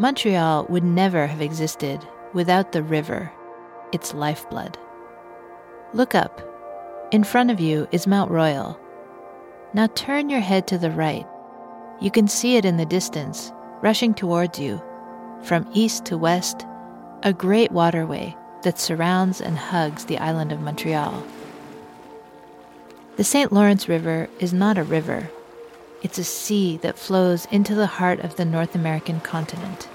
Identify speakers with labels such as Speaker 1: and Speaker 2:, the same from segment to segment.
Speaker 1: Montreal would never have existed without the river, its lifeblood. Look up. In front of you is Mount Royal. Now turn your head to the right. You can see it in the distance, rushing towards you, from east to west, a great waterway that surrounds and hugs the island of Montreal. The St. Lawrence River is not a river, it's a sea that flows into the heart of the North American continent.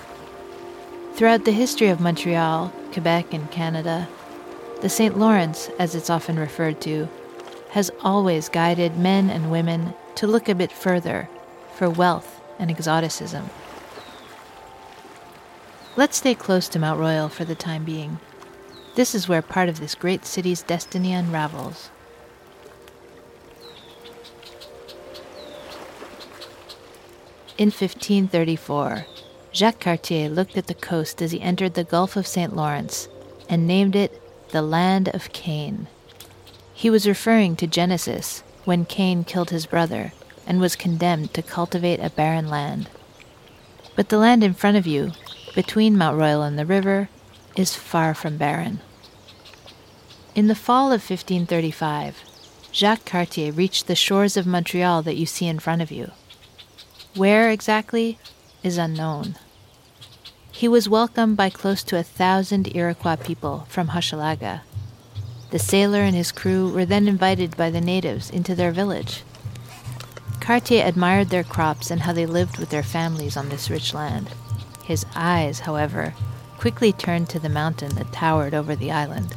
Speaker 1: Throughout the history of Montreal, Quebec, and Canada, the St. Lawrence, as it's often referred to, has always guided men and women to look a bit further for wealth and exoticism. Let's stay close to Mount Royal for the time being. This is where part of this great city's destiny unravels. In 1534, Jacques Cartier looked at the coast as he entered the Gulf of St. Lawrence and named it the Land of Cain. He was referring to Genesis when Cain killed his brother and was condemned to cultivate a barren land. But the land in front of you, between Mount Royal and the river, is far from barren. In the fall of 1535, Jacques Cartier reached the shores of Montreal that you see in front of you. Where exactly is unknown. He was welcomed by close to a thousand Iroquois people from Hochelaga. The sailor and his crew were then invited by the natives into their village. Cartier admired their crops and how they lived with their families on this rich land. His eyes, however, quickly turned to the mountain that towered over the island.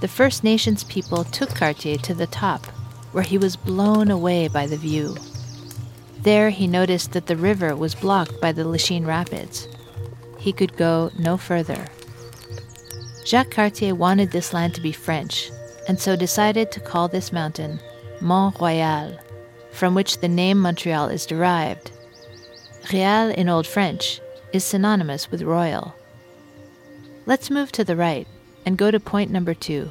Speaker 1: The First Nations people took Cartier to the top, where he was blown away by the view. There he noticed that the river was blocked by the Lachine Rapids. He could go no further. Jacques Cartier wanted this land to be French, and so decided to call this mountain Mont Royal, from which the name Montreal is derived. Real in Old French is synonymous with royal. Let's move to the right and go to point number two.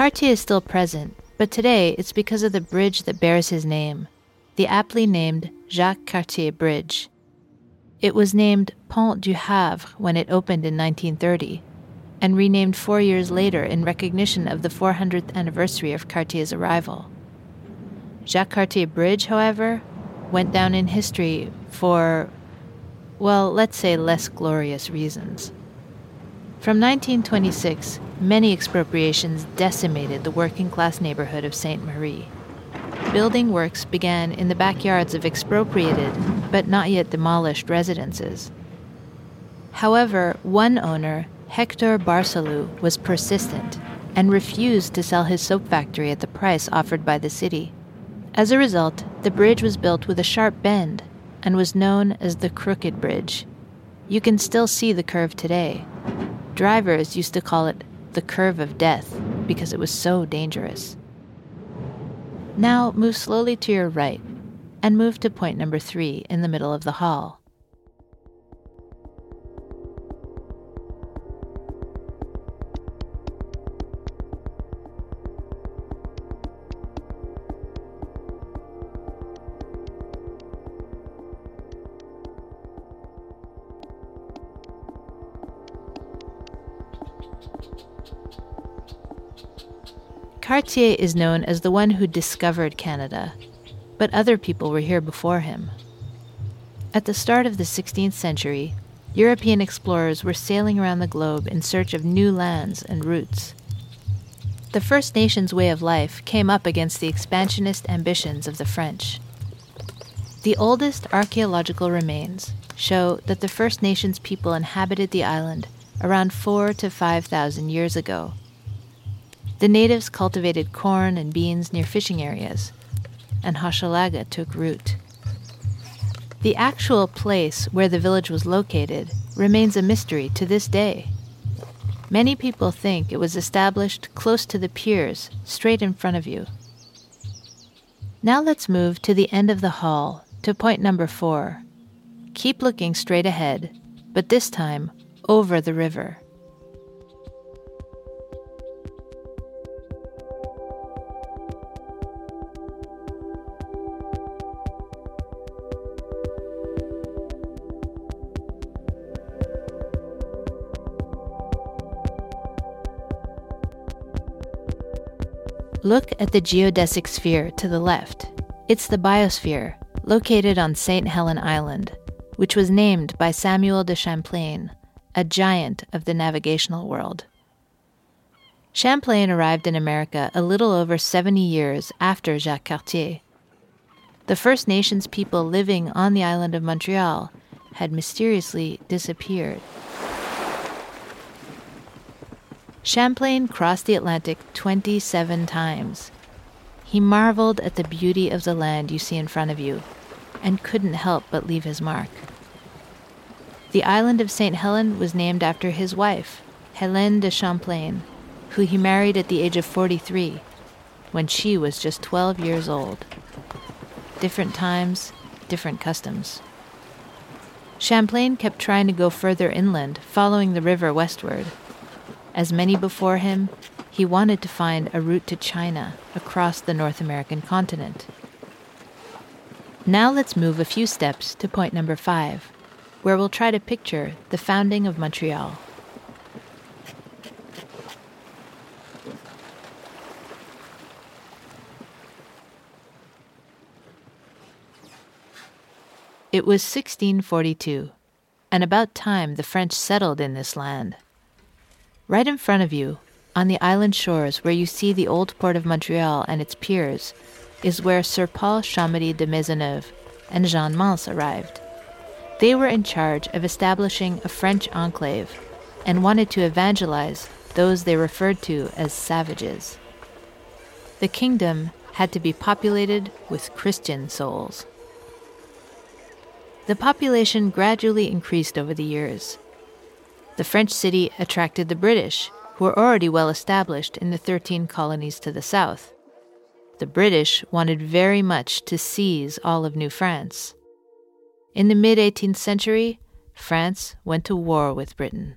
Speaker 1: Cartier is still present, but today it's because of the bridge that bears his name, the aptly named Jacques Cartier Bridge. It was named Pont du Havre when it opened in 1930, and renamed four years later in recognition of the 400th anniversary of Cartier's arrival. Jacques Cartier Bridge, however, went down in history for, well, let's say less glorious reasons. From 1926, many expropriations decimated the working class neighborhood of Sainte Marie. Building works began in the backyards of expropriated but not yet demolished residences. However, one owner, Hector Barsalou, was persistent and refused to sell his soap factory at the price offered by the city. As a result, the bridge was built with a sharp bend and was known as the Crooked Bridge. You can still see the curve today. Drivers used to call it the curve of death because it was so dangerous. Now move slowly to your right and move to point number three in the middle of the hall. Cartier is known as the one who discovered Canada, but other people were here before him. At the start of the 16th century, European explorers were sailing around the globe in search of new lands and routes. The First Nations way of life came up against the expansionist ambitions of the French. The oldest archaeological remains show that the First Nations people inhabited the island around 4 to 5,000 years ago the natives cultivated corn and beans near fishing areas, and Hochelaga took root. The actual place where the village was located remains a mystery to this day. Many people think it was established close to the piers, straight in front of you. Now let's move to the end of the hall, to point number four. Keep looking straight ahead, but this time over the river. Look at the geodesic sphere to the left. It's the biosphere, located on St. Helen Island, which was named by Samuel de Champlain, a giant of the navigational world. Champlain arrived in America a little over 70 years after Jacques Cartier. The First Nations people living on the island of Montreal had mysteriously disappeared. Champlain crossed the Atlantic 27 times. He marveled at the beauty of the land you see in front of you and couldn't help but leave his mark. The island of St. Helen was named after his wife, Helene de Champlain, who he married at the age of 43 when she was just 12 years old. Different times, different customs. Champlain kept trying to go further inland, following the river westward. As many before him, he wanted to find a route to China across the North American continent. Now let's move a few steps to point number five, where we'll try to picture the founding of Montreal. It was 1642, and about time the French settled in this land. Right in front of you, on the island shores where you see the old port of Montreal and its piers, is where Sir Paul Chomedey de Maisonneuve and Jean Mance arrived. They were in charge of establishing a French enclave and wanted to evangelize those they referred to as savages. The kingdom had to be populated with Christian souls. The population gradually increased over the years, the French city attracted the British, who were already well established in the 13 colonies to the south. The British wanted very much to seize all of New France. In the mid 18th century, France went to war with Britain.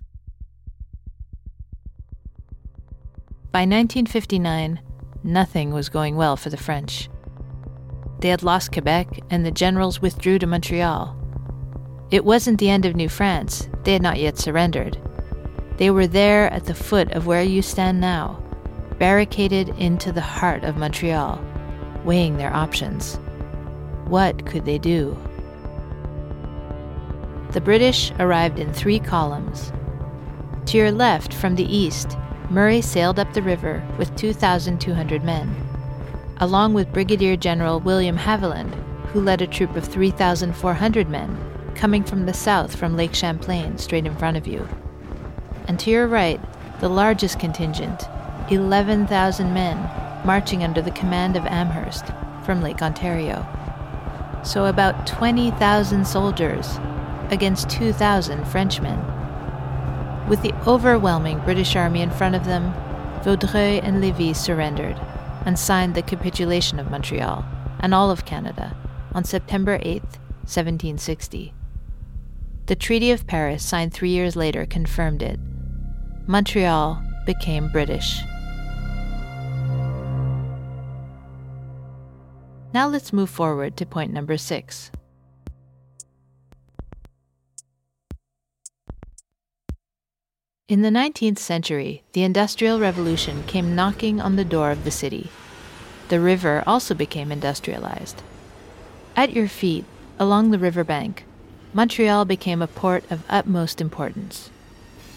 Speaker 1: By 1959, nothing was going well for the French. They had lost Quebec, and the generals withdrew to Montreal. It wasn't the end of New France, they had not yet surrendered. They were there at the foot of where you stand now, barricaded into the heart of Montreal, weighing their options. What could they do? The British arrived in three columns. To your left, from the east, Murray sailed up the river with 2,200 men, along with Brigadier General William Haviland, who led a troop of 3,400 men coming from the south from Lake Champlain straight in front of you. And to your right, the largest contingent, 11,000 men, marching under the command of Amherst from Lake Ontario. So about 20,000 soldiers against 2,000 Frenchmen. With the overwhelming British army in front of them, Vaudreuil and Lévis surrendered and signed the capitulation of Montreal and all of Canada on September 8, 1760. The Treaty of Paris, signed three years later, confirmed it. Montreal became British. Now let's move forward to point number six. In the 19th century, the Industrial Revolution came knocking on the door of the city. The river also became industrialized. At your feet, along the riverbank, Montreal became a port of utmost importance.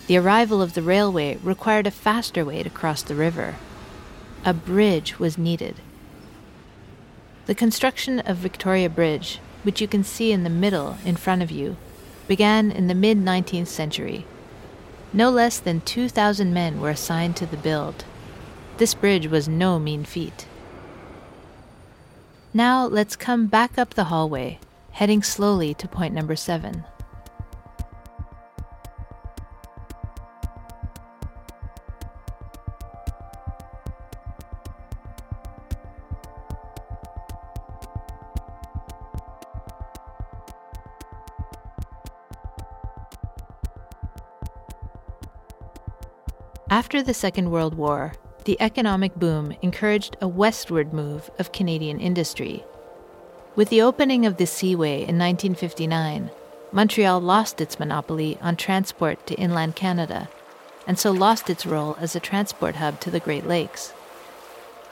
Speaker 1: The arrival of the railway required a faster way to cross the river. A bridge was needed. The construction of Victoria Bridge, which you can see in the middle in front of you, began in the mid 19th century. No less than 2,000 men were assigned to the build. This bridge was no mean feat. Now let's come back up the hallway heading slowly to point number seven. After the Second World War, the economic boom encouraged a westward move of Canadian industry with the opening of the Seaway in 1959, Montreal lost its monopoly on transport to inland Canada, and so lost its role as a transport hub to the Great Lakes.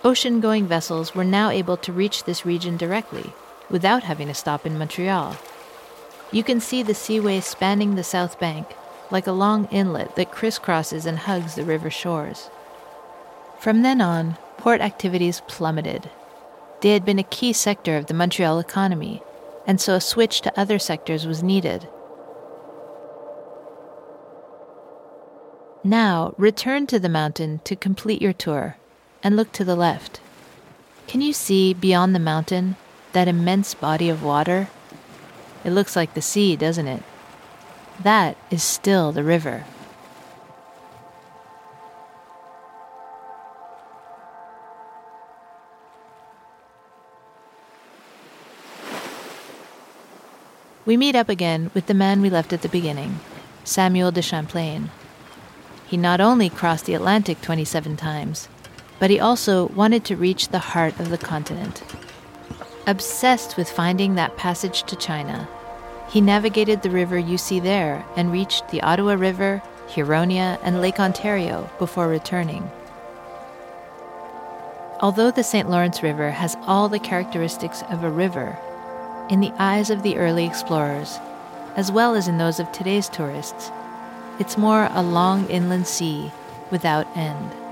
Speaker 1: Ocean going vessels were now able to reach this region directly without having to stop in Montreal. You can see the seaway spanning the south bank, like a long inlet that crisscrosses and hugs the river shores. From then on, port activities plummeted. They had been a key sector of the Montreal economy, and so a switch to other sectors was needed. Now, return to the mountain to complete your tour and look to the left. Can you see beyond the mountain that immense body of water? It looks like the sea, doesn't it? That is still the river. We meet up again with the man we left at the beginning, Samuel de Champlain. He not only crossed the Atlantic 27 times, but he also wanted to reach the heart of the continent. Obsessed with finding that passage to China, he navigated the river you see there and reached the Ottawa River, Huronia, and Lake Ontario before returning. Although the St. Lawrence River has all the characteristics of a river, in the eyes of the early explorers, as well as in those of today's tourists, it's more a long inland sea without end.